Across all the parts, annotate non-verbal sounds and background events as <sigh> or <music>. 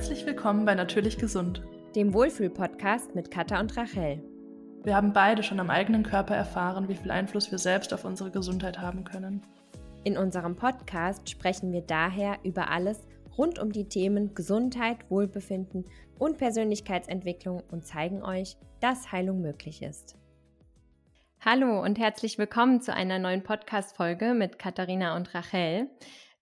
Herzlich willkommen bei Natürlich Gesund, dem Wohlfühl-Podcast mit Katha und Rachel. Wir haben beide schon am eigenen Körper erfahren, wie viel Einfluss wir selbst auf unsere Gesundheit haben können. In unserem Podcast sprechen wir daher über alles rund um die Themen Gesundheit, Wohlbefinden und Persönlichkeitsentwicklung und zeigen euch, dass Heilung möglich ist. Hallo und herzlich willkommen zu einer neuen Podcast-Folge mit Katharina und Rachel.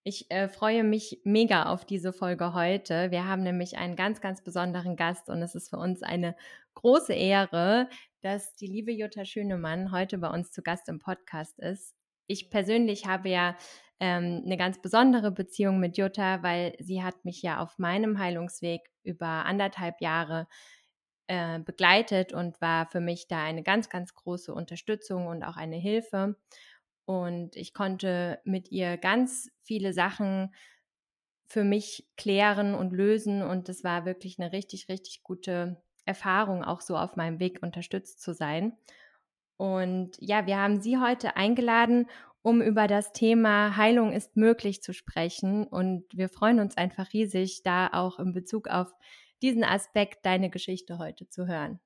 Ich äh, freue mich mega auf diese Folge heute. Wir haben nämlich einen ganz, ganz besonderen Gast und es ist für uns eine große Ehre, dass die liebe Jutta Schönemann heute bei uns zu Gast im Podcast ist. Ich persönlich habe ja ähm, eine ganz besondere Beziehung mit Jutta, weil sie hat mich ja auf meinem Heilungsweg über anderthalb Jahre äh, begleitet und war für mich da eine ganz, ganz große Unterstützung und auch eine Hilfe. Und ich konnte mit ihr ganz viele Sachen für mich klären und lösen. Und es war wirklich eine richtig, richtig gute Erfahrung, auch so auf meinem Weg unterstützt zu sein. Und ja, wir haben Sie heute eingeladen, um über das Thema Heilung ist möglich zu sprechen. Und wir freuen uns einfach riesig, da auch in Bezug auf diesen Aspekt deine Geschichte heute zu hören.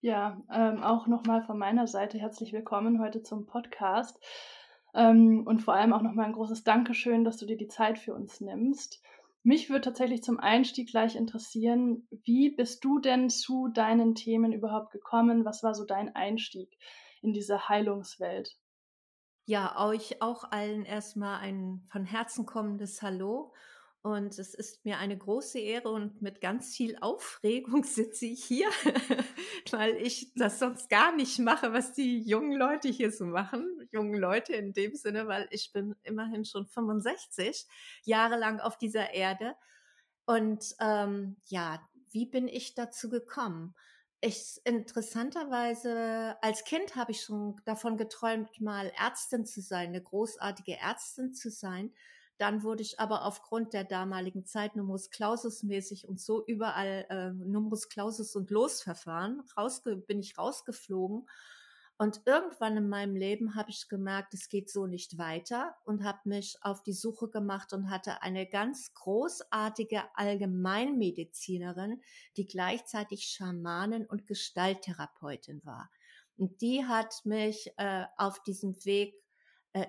Ja, ähm, auch nochmal von meiner Seite herzlich willkommen heute zum Podcast. Ähm, und vor allem auch nochmal ein großes Dankeschön, dass du dir die Zeit für uns nimmst. Mich würde tatsächlich zum Einstieg gleich interessieren, wie bist du denn zu deinen Themen überhaupt gekommen? Was war so dein Einstieg in diese Heilungswelt? Ja, euch auch allen erstmal ein von Herzen kommendes Hallo und es ist mir eine große Ehre und mit ganz viel Aufregung <laughs> sitze ich hier, <laughs> weil ich das sonst gar nicht mache, was die jungen Leute hier so machen. Jungen Leute in dem Sinne, weil ich bin immerhin schon 65 Jahre lang auf dieser Erde. Und ähm, ja, wie bin ich dazu gekommen? Ich interessanterweise als Kind habe ich schon davon geträumt, mal Ärztin zu sein, eine großartige Ärztin zu sein. Dann wurde ich aber aufgrund der damaligen Zeit Numerus Clausus mäßig und so überall äh, Numerus Clausus und Losverfahren, rausge bin ich rausgeflogen. Und irgendwann in meinem Leben habe ich gemerkt, es geht so nicht weiter und habe mich auf die Suche gemacht und hatte eine ganz großartige Allgemeinmedizinerin, die gleichzeitig Schamanin und Gestalttherapeutin war. Und die hat mich äh, auf diesem Weg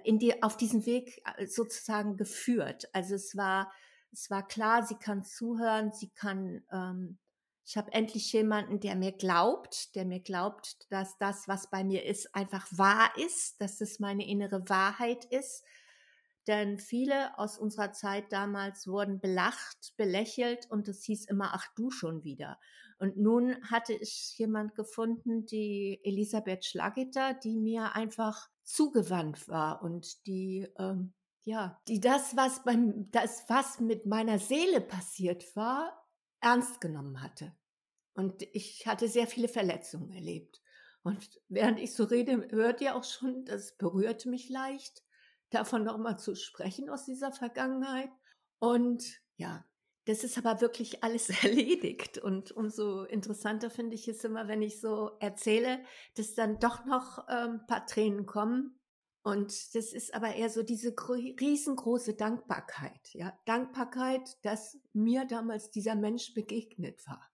in die, auf diesen Weg äh, sozusagen geführt. Also es war, es war klar, sie kann zuhören, sie kann, ähm, ich habe endlich jemanden, der mir glaubt, der mir glaubt, dass das, was bei mir ist, einfach wahr ist, dass es meine innere Wahrheit ist. Denn viele aus unserer Zeit damals wurden belacht, belächelt und es hieß immer, ach du schon wieder. Und nun hatte ich jemand gefunden, die Elisabeth Schlageter, die mir einfach zugewandt war und die, ähm, ja, die das, was beim, das, was mit meiner Seele passiert war, ernst genommen hatte. Und ich hatte sehr viele Verletzungen erlebt. Und während ich so rede, hört ihr auch schon, das berührt mich leicht, davon nochmal zu sprechen aus dieser Vergangenheit. Und ja, das ist aber wirklich alles <laughs> erledigt. Und umso interessanter finde ich es immer, wenn ich so erzähle, dass dann doch noch ähm, ein paar Tränen kommen. Und das ist aber eher so diese riesengroße Dankbarkeit. Ja, Dankbarkeit, dass mir damals dieser Mensch begegnet war.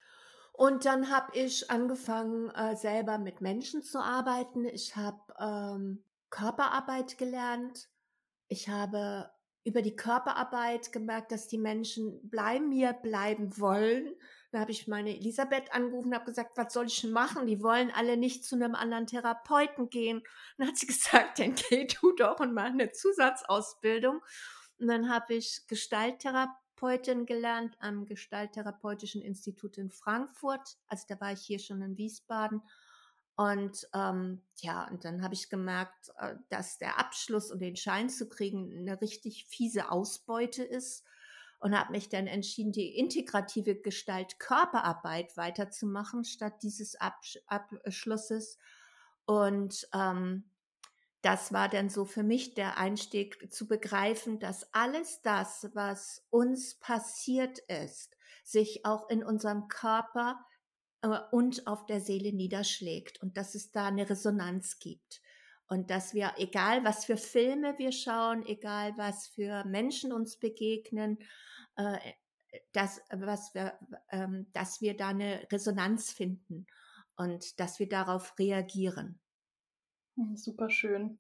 Und dann habe ich angefangen, äh, selber mit Menschen zu arbeiten. Ich habe ähm, Körperarbeit gelernt. Ich habe über die Körperarbeit gemerkt, dass die Menschen bleiben mir bleiben wollen. Da habe ich meine Elisabeth angerufen und habe gesagt, was soll ich denn machen? Die wollen alle nicht zu einem anderen Therapeuten gehen. Und dann hat sie <laughs> gesagt, dann geh du doch und mach eine Zusatzausbildung. Und dann habe ich Gestalttherapeutin gelernt am Gestalttherapeutischen Institut in Frankfurt. Also da war ich hier schon in Wiesbaden und ähm, ja, und dann habe ich gemerkt, äh, dass der Abschluss und den Schein zu kriegen eine richtig fiese Ausbeute ist und habe mich dann entschieden, die integrative Gestalt Körperarbeit weiterzumachen statt dieses Absch Abschlusses. Und ähm, das war dann so für mich der Einstieg zu begreifen, dass alles das, was uns passiert ist, sich auch in unserem Körper und auf der Seele niederschlägt und dass es da eine Resonanz gibt. Und dass wir, egal was für Filme wir schauen, egal was für Menschen uns begegnen, äh, dass, was wir, ähm, dass wir da eine Resonanz finden und dass wir darauf reagieren. Hm, super schön.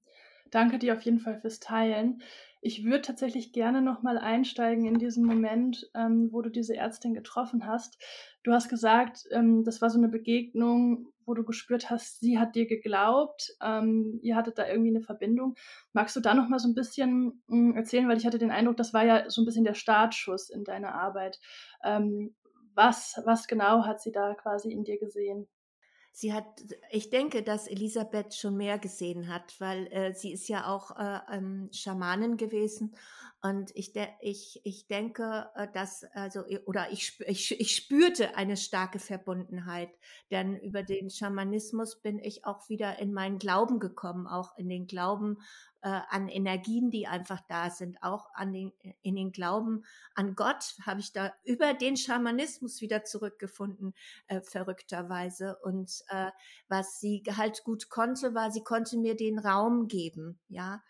Danke dir auf jeden Fall fürs Teilen. Ich würde tatsächlich gerne nochmal einsteigen in diesen Moment, ähm, wo du diese Ärztin getroffen hast. Du hast gesagt, ähm, das war so eine Begegnung, wo du gespürt hast, sie hat dir geglaubt, ähm, ihr hattet da irgendwie eine Verbindung. Magst du da nochmal so ein bisschen mh, hm, erzählen, weil ich hatte den Eindruck, das war ja so ein bisschen der Startschuss in deiner Arbeit. Ähm, was, was genau hat sie da quasi in dir gesehen? Sie hat, ich denke, dass Elisabeth schon mehr gesehen hat, weil äh, sie ist ja auch äh, ähm, Schamanin gewesen. Und ich, de ich, ich denke, äh, dass, also, oder ich, ich, ich spürte eine starke Verbundenheit. Denn über den Schamanismus bin ich auch wieder in meinen Glauben gekommen, auch in den Glauben äh, an Energien, die einfach da sind, auch an den, in den Glauben an Gott habe ich da über den Schamanismus wieder zurückgefunden, äh, verrückterweise. Und äh, was sie halt gut konnte, war, sie konnte mir den Raum geben, ja.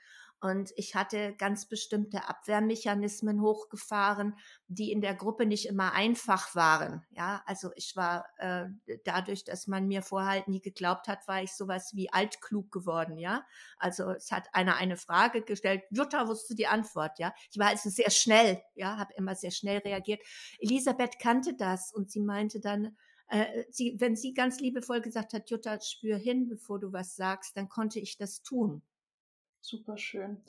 Und ich hatte ganz bestimmte Abwehrmechanismen hochgefahren, die in der Gruppe nicht immer einfach waren. Ja, also ich war äh, dadurch, dass man mir vorher halt nie geglaubt hat, war ich sowas wie altklug geworden. Ja, also es hat einer eine Frage gestellt, Jutta wusste die Antwort. Ja, ich war also sehr schnell. Ja, habe immer sehr schnell reagiert. Elisabeth kannte das und sie meinte dann, äh, sie, wenn sie ganz liebevoll gesagt hat, Jutta, spür hin, bevor du was sagst, dann konnte ich das tun. Super schön.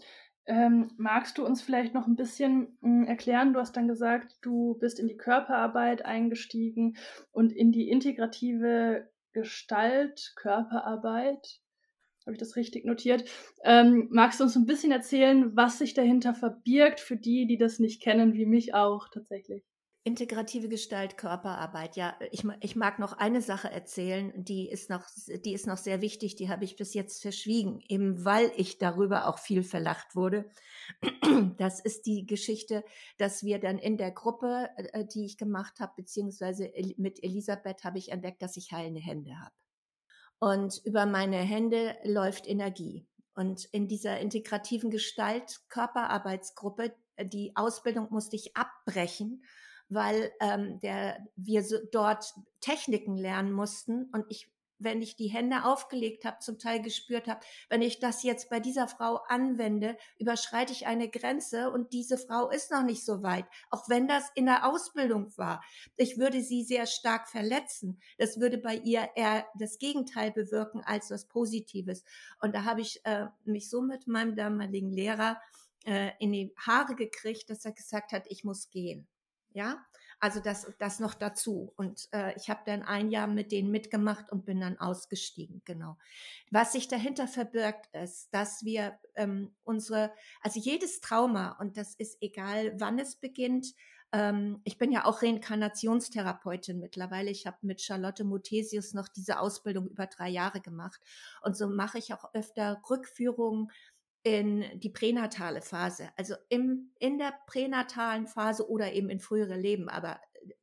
Ähm, magst du uns vielleicht noch ein bisschen mh, hm, erklären? Du hast dann gesagt, du bist in die Körperarbeit eingestiegen und in die integrative Gestalt, Körperarbeit. Habe ich das richtig notiert? Ähm, magst du uns ein bisschen erzählen, was sich dahinter verbirgt für die, die das nicht kennen, wie mich auch tatsächlich? Integrative Gestalt, Körperarbeit. Ja, ich, ich mag noch eine Sache erzählen, die ist noch, die ist noch sehr wichtig, die habe ich bis jetzt verschwiegen, eben weil ich darüber auch viel verlacht wurde. Das ist die Geschichte, dass wir dann in der Gruppe, äh, die ich gemacht habe, beziehungsweise mit Elisabeth habe ich entdeckt, dass ich heilende Hände habe. Und über meine Hände läuft Energie. Und in dieser integrativen Gestalt Körperarbeitsgruppe, die Ausbildung musste ich abbrechen weil ähm, der, wir so dort Techniken lernen mussten und ich wenn ich die Hände aufgelegt habe, zum Teil gespürt habe, wenn ich das jetzt bei dieser Frau anwende, überschreite ich eine Grenze und diese Frau ist noch nicht so weit, auch wenn das in der Ausbildung war. Ich würde sie sehr stark verletzen. Das würde bei ihr eher das Gegenteil bewirken als was Positives. Und da habe ich äh, mich so mit meinem damaligen Lehrer äh, in die Haare gekriegt, dass er gesagt hat, ich muss gehen. Ja, also das, das noch dazu. Und äh, ich habe dann ein Jahr mit denen mitgemacht und bin dann ausgestiegen, genau. Was sich dahinter verbirgt, ist, dass wir ähm, unsere, also jedes Trauma, und das ist egal, wann es beginnt, ähm, ich bin ja auch Reinkarnationstherapeutin mittlerweile. Ich habe mit Charlotte Muthesius noch diese Ausbildung über drei Jahre gemacht. Und so mache ich auch öfter Rückführungen in die pränatale Phase, also im, in der pränatalen Phase oder eben in frühere Leben, aber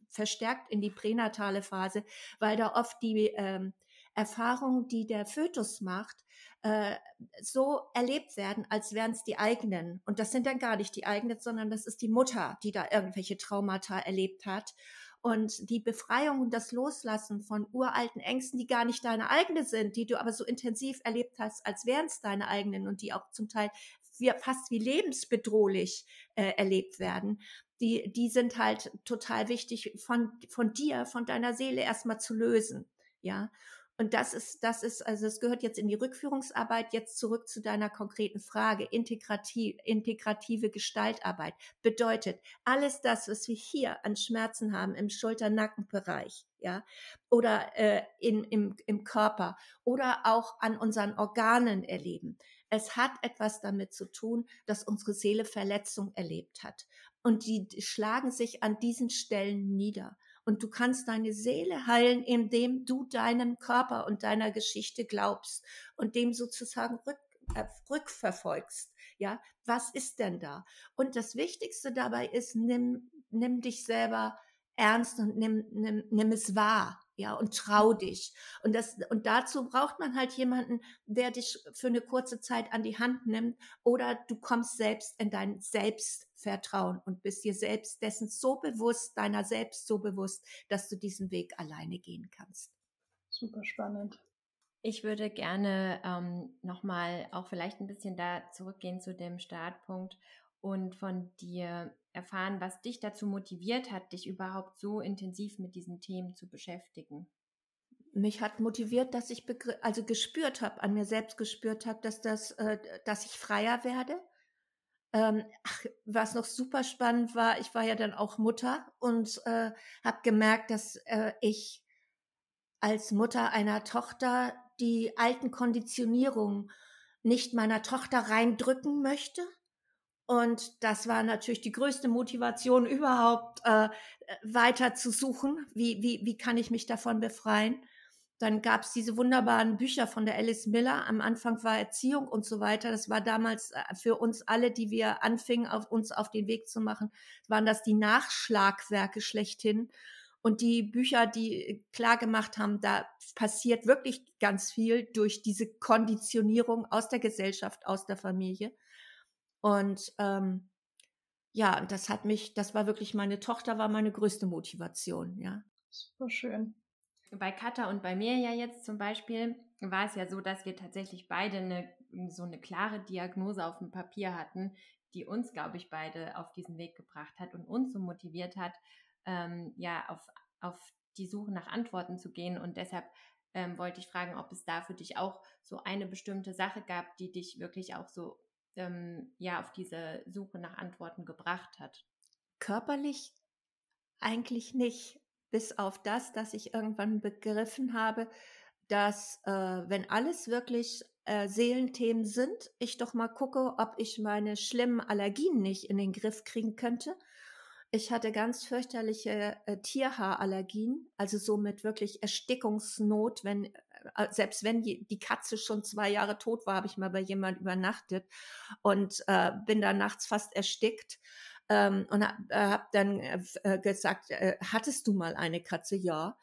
verstärkt in die pränatale Phase, weil da oft die ähm, Erfahrungen, die der Fötus macht, äh, so erlebt werden, als wären es die eigenen. Und das sind dann gar nicht die eigenen, sondern das ist die Mutter, die da irgendwelche Traumata erlebt hat. Und die Befreiung und das Loslassen von uralten Ängsten, die gar nicht deine eigene sind, die du aber so intensiv erlebt hast, als wären es deine eigenen und die auch zum Teil wie, fast wie lebensbedrohlich äh, erlebt werden, die, die sind halt total wichtig von, von dir, von deiner Seele erstmal zu lösen. Ja. Und das ist, das ist, also es gehört jetzt in die Rückführungsarbeit, jetzt zurück zu deiner konkreten Frage. Integrativ, integrative Gestaltarbeit bedeutet alles das, was wir hier an Schmerzen haben im Schulter-Nackenbereich, ja, oder äh, in, im, im Körper oder auch an unseren Organen erleben. Es hat etwas damit zu tun, dass unsere Seele Verletzung erlebt hat. Und die schlagen sich an diesen Stellen nieder. Und du kannst deine Seele heilen, indem du deinem Körper und deiner Geschichte glaubst und dem sozusagen rück, äh, rückverfolgst. Ja, was ist denn da? Und das Wichtigste dabei ist, nimm, nimm dich selber ernst und nimm, nimm, nimm es wahr. Ja, und trau dich. Und das, und dazu braucht man halt jemanden, der dich für eine kurze Zeit an die Hand nimmt oder du kommst selbst in dein Selbstvertrauen und bist dir selbst dessen so bewusst, deiner selbst so bewusst, dass du diesen Weg alleine gehen kannst. Super spannend. Ich würde gerne ähm, nochmal auch vielleicht ein bisschen da zurückgehen zu dem Startpunkt und von dir erfahren, was dich dazu motiviert hat, dich überhaupt so intensiv mit diesen Themen zu beschäftigen. Mich hat motiviert, dass ich also gespürt habe, an mir selbst gespürt habe, dass das, äh, dass ich freier werde. Ähm, ach, was noch super spannend war, ich war ja dann auch Mutter und äh, habe gemerkt, dass äh, ich als Mutter einer Tochter die alten Konditionierungen nicht meiner Tochter reindrücken möchte, und das war natürlich die größte Motivation <laughs> überhaupt, äh, weiter zu suchen. Wie, wie, wie kann ich mich davon befreien? Dann gab es diese wunderbaren Bücher von der Alice Miller. Am Anfang war Erziehung und so weiter. Das war damals äh, für uns alle, die wir anfingen, auf uns auf den Weg zu machen, waren das die Nachschlagwerke schlechthin. Und die Bücher, die klar gemacht haben, da passiert wirklich ganz viel durch diese Konditionierung aus der Gesellschaft, aus der Familie. Und ähm, ja, das hat mich, das war wirklich meine Tochter, war meine größte Motivation, ja. Super schön. Bei Katha und bei mir ja jetzt zum Beispiel war es ja so, dass wir tatsächlich beide eine, so eine klare Diagnose auf dem Papier hatten, die uns, glaube ich, beide auf diesen Weg gebracht hat und uns so motiviert hat, ähm, ja, auf, auf die Suche nach Antworten zu gehen. Und deshalb ähm, wollte ich fragen, ob es da für dich auch so eine bestimmte Sache gab, die dich wirklich auch so ähm, ja auf diese Suche nach Antworten gebracht hat? Körperlich eigentlich nicht, bis auf das, dass ich irgendwann begriffen habe, dass äh, wenn alles wirklich äh, Seelenthemen sind, ich doch mal gucke, ob ich meine schlimmen Allergien nicht in den Griff kriegen könnte. Ich hatte ganz fürchterliche äh, Tierhaarallergien, also somit wirklich Erstickungsnot, wenn selbst wenn die, Katze schon zwei Jahre tot war, habe ich mal bei jemand übernachtet und äh, bin da nachts fast erstickt. Ähm, und habe äh, hab dann äh, äh, gesagt, äh, hattest du mal eine Katze? Ja.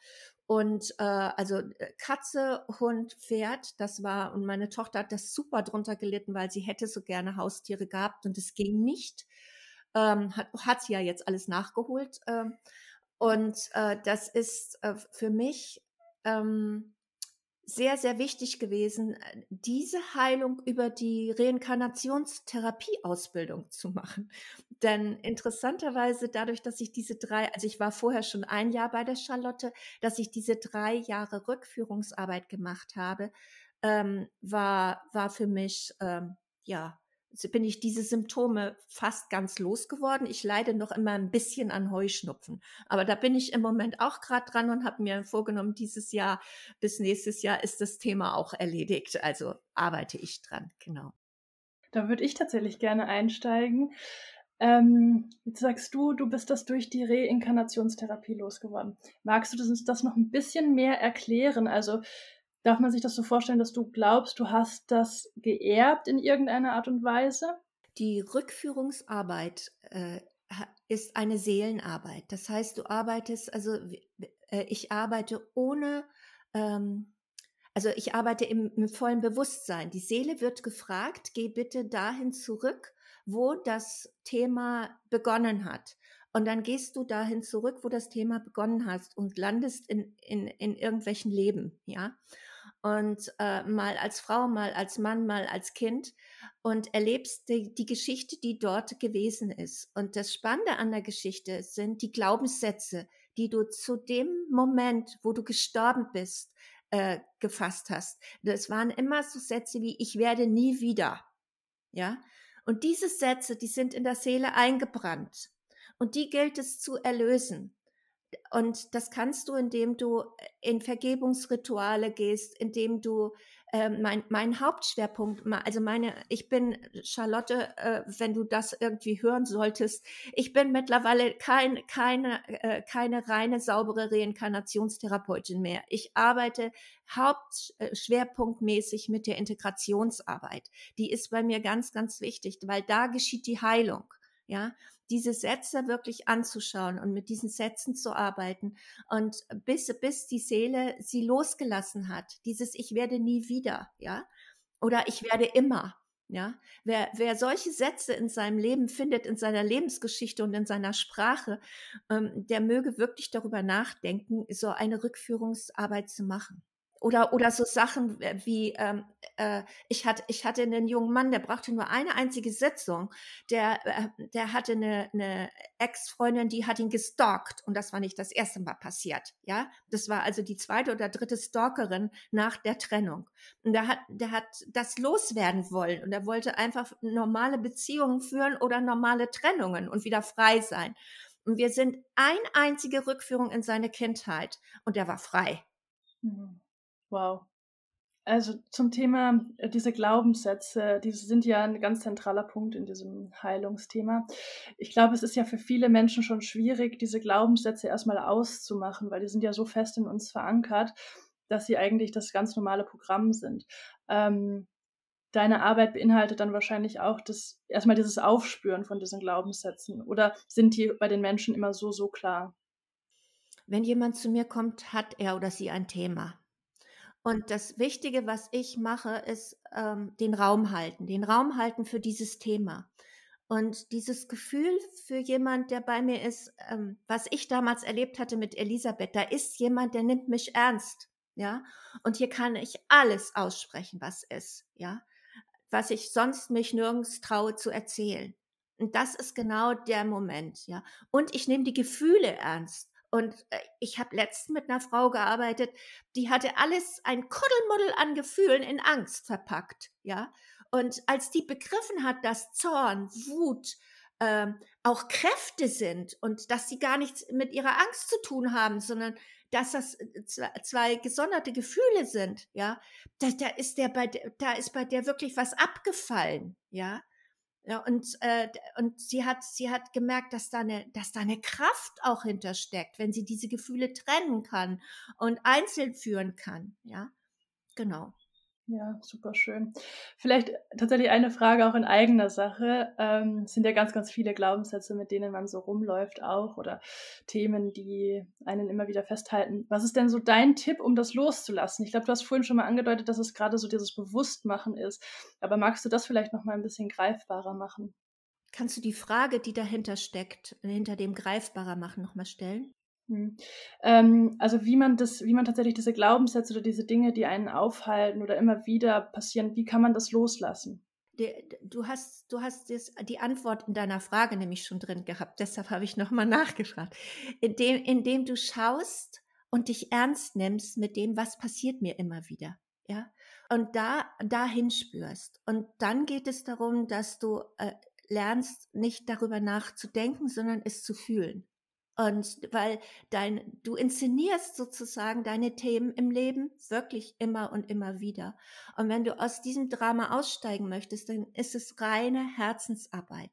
Und äh, also äh, Katze, Hund, Pferd, das war, und meine Tochter hat das super drunter gelitten, weil sie hätte so gerne Haustiere gehabt und es ging nicht. Ähm, hat, hat sie ja jetzt alles nachgeholt. Ähm, und äh, das ist äh, für mich ähm, sehr, sehr wichtig gewesen, äh, diese Heilung über die Reinkarnationstherapieausbildung zu machen. Denn interessanterweise dadurch, dass ich diese drei, also ich war vorher schon ein Jahr bei der Charlotte, dass ich diese drei Jahre Rückführungsarbeit gemacht habe, ähm, war, war für mich, ähm, ja, bin ich diese Symptome fast ganz losgeworden. Ich leide noch immer ein bisschen an Heuschnupfen. Aber da bin ich im Moment auch gerade dran und habe mir vorgenommen, dieses Jahr bis nächstes Jahr ist das Thema auch erledigt. Also arbeite ich dran, genau. Da würde ich tatsächlich gerne einsteigen. Ähm, jetzt sagst du, du bist das durch die Reinkarnationstherapie losgeworden. Magst du das, das noch ein bisschen mehr erklären? Also Darf man sich das so vorstellen, dass du glaubst, du hast das geerbt in irgendeiner Art und Weise? Die Rückführungsarbeit äh, ist eine Seelenarbeit. Das heißt, du arbeitest, also äh, ich arbeite ohne, ähm, also ich arbeite im, im vollen Bewusstsein. Die Seele wird gefragt, geh bitte dahin zurück, wo das Thema begonnen hat. Und dann gehst du dahin zurück, wo das Thema begonnen hast und landest in, in, in irgendwelchen Leben, ja und äh, mal als Frau, mal als Mann, mal als Kind und erlebst die, die Geschichte, die dort gewesen ist. Und das Spannende an der Geschichte sind die Glaubenssätze, die du zu dem Moment, wo du gestorben bist, äh, gefasst hast. Das waren immer so Sätze wie ich werde nie wieder. Ja? Und diese Sätze, die sind in der Seele eingebrannt. Und die gilt es zu erlösen. Und das kannst du, indem du in Vergebungsrituale gehst, indem du äh, mein, mein Hauptschwerpunkt, also meine, ich bin Charlotte, äh, wenn du das irgendwie hören solltest, ich bin mittlerweile kein, keine, äh, keine reine saubere Reinkarnationstherapeutin mehr. Ich arbeite hauptschwerpunktmäßig mit der Integrationsarbeit. Die ist bei mir ganz, ganz wichtig, weil da geschieht die Heilung. Ja, diese Sätze wirklich anzuschauen und mit diesen Sätzen zu arbeiten und bis, bis die Seele sie losgelassen hat. Dieses Ich werde nie wieder, ja. Oder ich werde immer, ja, wer, wer solche Sätze in seinem Leben findet, in seiner Lebensgeschichte und in seiner Sprache, ähm, der möge wirklich darüber nachdenken, so eine Rückführungsarbeit zu machen. Oder, oder so Sachen wie, ähm, äh, ich, hatte, ich hatte einen jungen Mann, der brauchte nur eine einzige Sitzung. Der, äh, der hatte eine, eine Ex-Freundin, die hat ihn gestalkt. Und das war nicht das erste Mal passiert. Ja, das war also die zweite oder dritte Stalkerin nach der Trennung. Und der hat, der hat das loswerden wollen. Und er wollte einfach normale Beziehungen führen oder normale Trennungen und wieder frei sein. Und wir sind ein einzige Rückführung in seine Kindheit. Und er war frei. Mhm. Wow. Also zum Thema äh, diese Glaubenssätze, die sind ja ein ganz zentraler Punkt in diesem Heilungsthema. Ich glaube, es ist ja für viele Menschen schon schwierig, diese Glaubenssätze erstmal auszumachen, weil die sind ja so fest in uns verankert, dass sie eigentlich das ganz normale Programm sind. Ähm, deine Arbeit beinhaltet dann wahrscheinlich auch das erstmal dieses Aufspüren von diesen Glaubenssätzen oder sind die bei den Menschen immer so so klar? Wenn jemand zu mir kommt, hat er oder sie ein Thema. Und das Wichtige, was ich mache, ist ähm, den Raum halten, den Raum halten für dieses Thema. Und dieses Gefühl für jemand, der bei mir ist, ähm, was ich damals erlebt hatte mit Elisabeth, da ist jemand, der nimmt mich ernst, ja. Und hier kann ich alles aussprechen, was ist, ja. Was ich sonst mich nirgends traue zu erzählen. Und das ist genau der Moment, ja. Und ich nehme die Gefühle ernst. Und äh, ich habe letztens mit einer Frau gearbeitet, die hatte alles ein Kuddelmuddel an Gefühlen in Angst verpackt, ja. Und als die begriffen hat, dass Zorn, Wut, ähm, auch Kräfte sind und dass sie gar nichts mit ihrer Angst zu tun haben, sondern dass das äh, zwei gesonderte Gefühle sind, ja, da, da ist der bei, da ist bei der wirklich was abgefallen, ja. Ja, und, äh, und sie hat, sie hat gemerkt, dass da, eine, dass da eine Kraft auch hintersteckt, wenn sie diese Gefühle trennen kann und einzeln führen kann. Ja, genau. Ja, super schön. Vielleicht tatsächlich eine Frage auch in eigener Sache. Ähm, es sind ja ganz, ganz viele Glaubenssätze, mit denen man so rumläuft auch oder Themen, die einen immer wieder festhalten. Was ist denn so dein Tipp, um das loszulassen? Ich glaube, du hast vorhin schon mal angedeutet, dass es gerade so dieses Bewusstmachen ist. Aber magst du das vielleicht noch mal ein bisschen greifbarer machen? Kannst du die Frage, die dahinter steckt, hinter dem greifbarer machen, noch mal stellen? Mhm. Ähm, also wie man das, wie man tatsächlich diese Glaubenssätze oder diese Dinge, die einen aufhalten oder immer wieder passieren, wie kann man das loslassen? Du hast, du hast die Antwort in deiner Frage nämlich schon drin gehabt. Deshalb habe ich nochmal nachgefragt. Indem, indem du schaust und dich ernst nimmst mit dem, was passiert mir immer wieder. Ja. Und da, dahin spürst. Und dann geht es darum, dass du äh, lernst, nicht darüber nachzudenken, sondern es zu fühlen. Und weil dein, du inszenierst sozusagen deine Themen im Leben wirklich immer und immer wieder. Und wenn du aus diesem Drama aussteigen möchtest, dann ist es reine Herzensarbeit.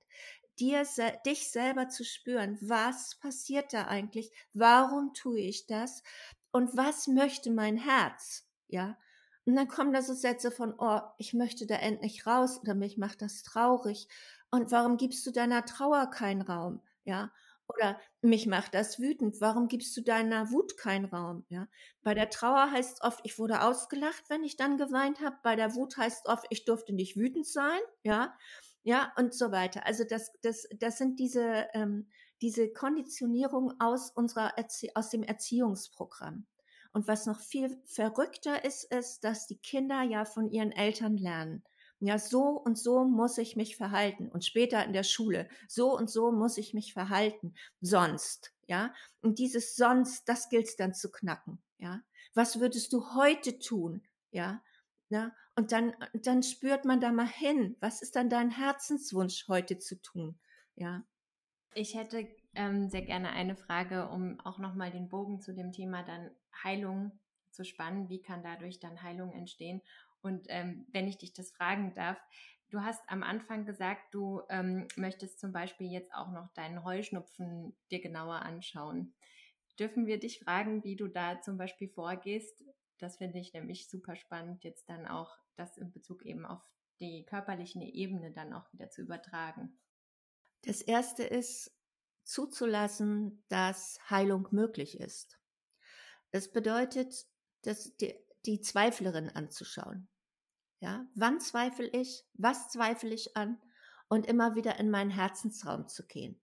Dir, dich selber zu spüren, was passiert da eigentlich? Warum tue ich das? Und was möchte mein Herz? Ja. Und dann kommen da so Sätze von, oh, ich möchte da endlich raus oder mich macht das traurig. Und warum gibst du deiner Trauer keinen Raum? Ja. Oder mich macht das wütend. Warum gibst du deiner Wut keinen Raum? Ja? Bei der Trauer heißt es oft, ich wurde ausgelacht, wenn ich dann geweint habe. Bei der Wut heißt es oft, ich durfte nicht wütend sein. Ja, ja und so weiter. Also das, das, das sind diese, ähm, diese Konditionierung aus unserer Erzie aus dem Erziehungsprogramm. Und was noch viel verrückter ist, ist, dass die Kinder ja von ihren Eltern lernen ja, so und so muss ich mich verhalten und später in der Schule, so und so muss ich mich verhalten, sonst, ja, und dieses sonst, das gilt es dann zu knacken, ja. Was würdest du heute tun, ja, ja, und dann, dann spürt man da mal hin, was ist dann dein Herzenswunsch heute zu tun, ja. Ich hätte ähm, sehr gerne eine Frage, um auch nochmal den Bogen zu dem Thema dann Heilung zu spannen. Wie kann dadurch dann Heilung entstehen? Und ähm, wenn ich dich das fragen darf, du hast am Anfang gesagt, du ähm, möchtest zum Beispiel jetzt auch noch deinen Heuschnupfen dir genauer anschauen. Dürfen wir dich fragen, wie du da zum Beispiel vorgehst? Das finde ich nämlich super spannend, jetzt dann auch das in Bezug eben auf die körperliche Ebene dann auch wieder zu übertragen. Das erste ist zuzulassen, dass Heilung möglich ist. Das bedeutet, dass die, die Zweiflerin anzuschauen. Ja, wann zweifle ich? Was zweifle ich an? Und immer wieder in meinen Herzensraum zu gehen.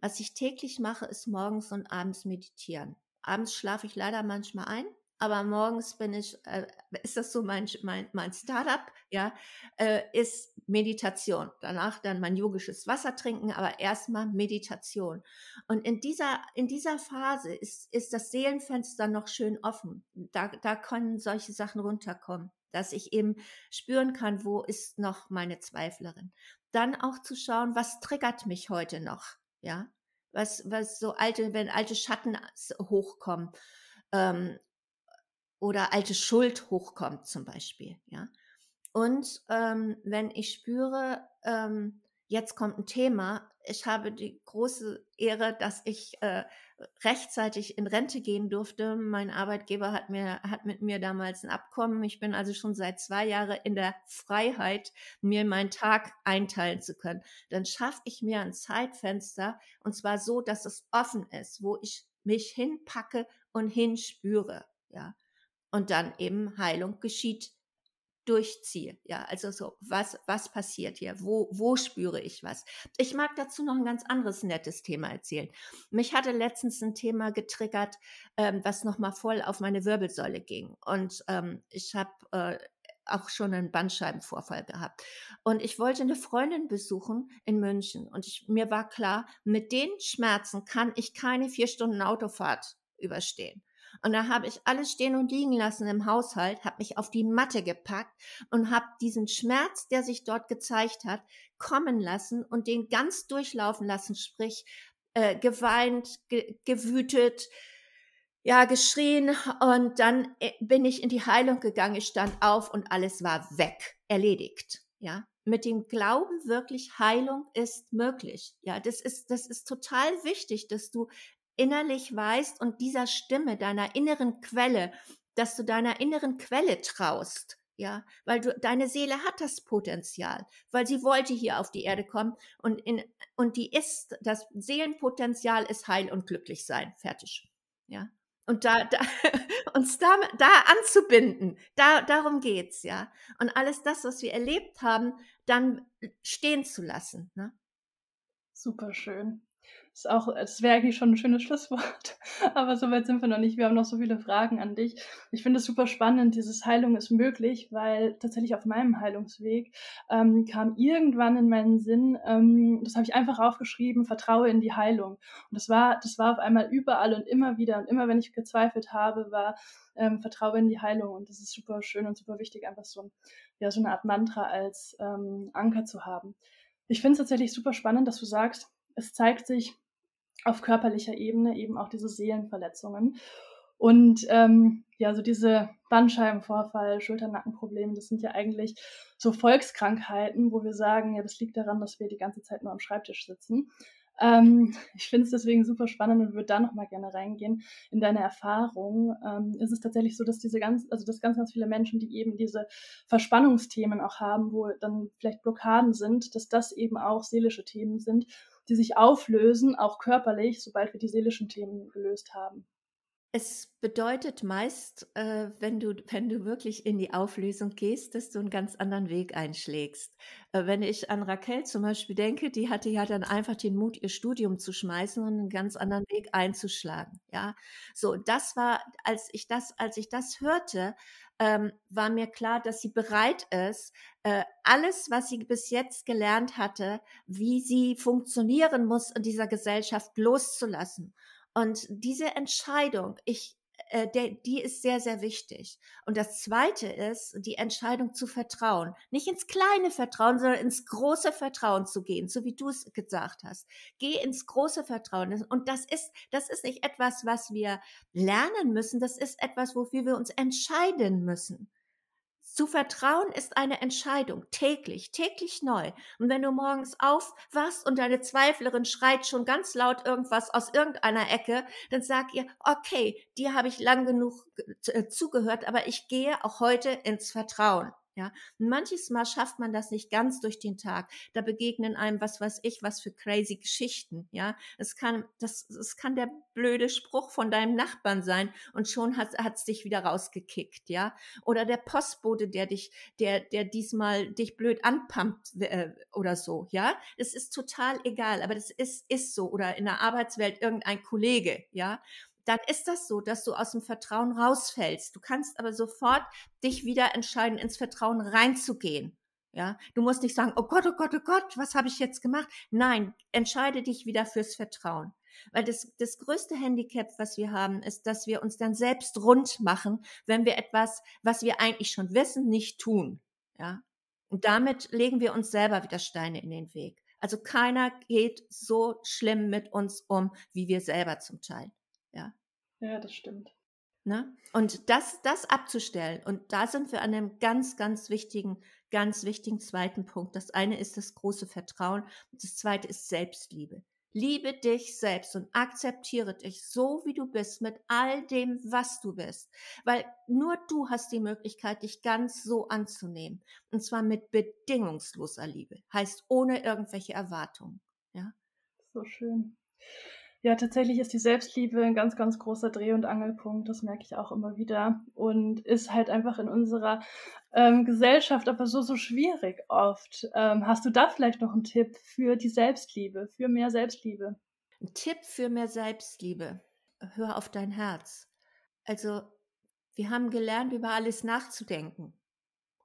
Was ich täglich mache, ist morgens und abends meditieren. Abends schlafe ich leider manchmal ein, aber morgens bin ich, äh, ist das so mein, mein, mein Startup, ja, äh, ist Meditation. Danach dann mein yogisches Wasser trinken, aber erstmal Meditation. Und in dieser, in dieser Phase ist, ist das Seelenfenster noch schön offen. Da, da können solche Sachen runterkommen, dass ich eben spüren kann, wo ist noch meine Zweiflerin. Dann auch zu schauen, was triggert mich heute noch, ja. Was, was so alte, wenn alte Schatten hochkommen, ähm, oder alte Schuld hochkommt zum Beispiel. Ja? Und ähm, wenn ich spüre, ähm, jetzt kommt ein Thema, ich habe die große Ehre, dass ich äh, rechtzeitig in Rente gehen durfte. Mein Arbeitgeber hat mir hat mit mir damals ein Abkommen. Ich bin also schon seit zwei Jahren in der Freiheit, mir meinen Tag einteilen zu können. Dann schaffe ich mir ein Zeitfenster und zwar so, dass es offen ist, wo ich mich hinpacke und hinspüre. Ja, und dann eben Heilung geschieht durchziehe. Ja, also so, was, was passiert hier? Wo, wo spüre ich was? Ich mag dazu noch ein ganz anderes nettes Thema erzählen. Mich hatte letztens ein Thema getriggert, ähm, was nochmal voll auf meine Wirbelsäule ging. Und ähm, ich habe äh, auch schon einen Bandscheibenvorfall gehabt. Und ich wollte eine Freundin besuchen in München. Und ich, mir war klar, mit den Schmerzen kann ich keine vier Stunden Autofahrt überstehen. Und da habe ich alles stehen und liegen lassen im Haushalt, habe mich auf die Matte gepackt und habe diesen Schmerz, der sich dort gezeigt hat, kommen lassen und den ganz durchlaufen lassen, sprich äh, geweint, ge gewütet, ja, geschrien und dann äh, bin ich in die Heilung gegangen, ich stand auf und alles war weg, erledigt, ja. Mit dem Glauben wirklich Heilung ist möglich. Ja, das ist, das ist total wichtig, dass du innerlich weißt und dieser Stimme, deiner inneren Quelle, dass du deiner inneren Quelle traust. Ja, weil du, deine Seele hat das Potenzial, weil sie wollte hier auf die Erde kommen und in, und die ist, das Seelenpotenzial ist heil und glücklich sein. Fertig. Ja. Und da, da <laughs> uns da, da anzubinden, da, darum geht's, ja. Und alles das, was wir erlebt haben, dann stehen zu lassen, ne? Super schön ist auch, es wäre eigentlich schon ein schönes Schlusswort, <laughs> aber so weit sind wir noch nicht. Wir haben noch so viele Fragen an dich. Ich finde es super spannend, dieses Heilung ist möglich, weil tatsächlich auf meinem Heilungsweg ähm, kam irgendwann in meinen Sinn, ähm, das habe ich einfach aufgeschrieben, vertraue in die Heilung. Und das war, das war auf einmal überall und immer wieder und immer, wenn ich gezweifelt habe, war ähm, vertraue in die Heilung. Und das ist super schön und super wichtig, einfach so, ja, so eine Art Mantra als ähm, Anker zu haben. Ich finde es tatsächlich super spannend, dass du sagst, es zeigt sich auf körperlicher Ebene eben auch diese Seelenverletzungen. Und ähm, ja, so diese Bandscheibenvorfall, Schulternackenprobleme, das sind ja eigentlich so Volkskrankheiten, wo wir sagen, ja, das liegt daran, dass wir die ganze Zeit nur am Schreibtisch sitzen. Ähm, ich finde es deswegen super spannend und würde da nochmal gerne reingehen in deine Erfahrung. Ähm, ist es tatsächlich so, dass diese ganz, also dass ganz, ganz viele Menschen, die eben diese Verspannungsthemen auch haben, wo dann vielleicht Blockaden sind, dass das eben auch seelische Themen sind die sich auflösen, auch körperlich, sobald wir die seelischen Themen gelöst haben. Es bedeutet meist, äh, wenn, du, wenn du wirklich in die Auflösung gehst, dass du einen ganz anderen Weg einschlägst. Äh, wenn ich an Raquel zum Beispiel denke, die hatte ja dann einfach den Mut, ihr Studium zu schmeißen und einen ganz anderen Weg einzuschlagen. Ja, so das war, als ich das, als ich das hörte, ähm, war mir klar, dass sie bereit ist, äh, alles, was sie bis jetzt gelernt hatte, wie sie funktionieren muss in dieser Gesellschaft, loszulassen. Und diese Entscheidung, ich, äh, der, die ist sehr, sehr wichtig. Und das Zweite ist, die Entscheidung zu vertrauen. Nicht ins kleine Vertrauen, sondern ins große Vertrauen zu gehen, so wie du es gesagt hast. Geh ins große Vertrauen. Und das ist, das ist nicht etwas, was wir lernen müssen, das ist etwas, wofür wir uns entscheiden müssen. Zu vertrauen ist eine Entscheidung, täglich, täglich neu. Und wenn du morgens aufwachst und deine Zweiflerin schreit schon ganz laut irgendwas aus irgendeiner Ecke, dann sag ihr, okay, dir habe ich lang genug äh, zugehört, aber ich gehe auch heute ins Vertrauen. Ja, manches Mal schafft man das nicht ganz durch den Tag. Da begegnen einem was weiß ich, was für crazy Geschichten. Ja, es kann, das, es kann der blöde Spruch von deinem Nachbarn sein und schon hat es dich wieder rausgekickt. Ja, oder der Postbote, der dich, der, der diesmal dich blöd anpumpt äh, oder so. Ja, es ist total egal, aber das ist, ist so. Oder in der Arbeitswelt irgendein Kollege. Ja, dann ist das so, dass du aus dem Vertrauen rausfällst. Du kannst aber sofort dich wieder entscheiden, ins Vertrauen reinzugehen. Ja, du musst nicht sagen, oh Gott, oh Gott, oh Gott, was habe ich jetzt gemacht? Nein, entscheide dich wieder fürs Vertrauen. Weil das, das größte Handicap, was wir haben, ist, dass wir uns dann selbst rund machen, wenn wir etwas, was wir eigentlich schon wissen, nicht tun. Ja. Und damit legen wir uns selber wieder Steine in den Weg. Also keiner geht so schlimm mit uns um, wie wir selber zum Teil. Ja. Ja, das stimmt. Ne? Und das, das abzustellen. Und da sind wir an einem ganz, ganz wichtigen, ganz wichtigen zweiten Punkt. Das eine ist das große Vertrauen. Und das zweite ist Selbstliebe. Liebe dich selbst und akzeptiere dich so, wie du bist, mit all dem, was du bist. Weil nur du hast die Möglichkeit, dich ganz so anzunehmen. Und zwar mit bedingungsloser Liebe. Heißt ohne irgendwelche Erwartungen. Ja. So schön. Ja, tatsächlich ist die Selbstliebe ein ganz, ganz großer Dreh- und Angelpunkt. Das merke ich auch immer wieder. Und ist halt einfach in unserer ähm, Gesellschaft aber so, so schwierig oft. Ähm, hast du da vielleicht noch einen Tipp für die Selbstliebe, für mehr Selbstliebe? Ein Tipp für mehr Selbstliebe. Hör auf dein Herz. Also, wir haben gelernt, über alles nachzudenken.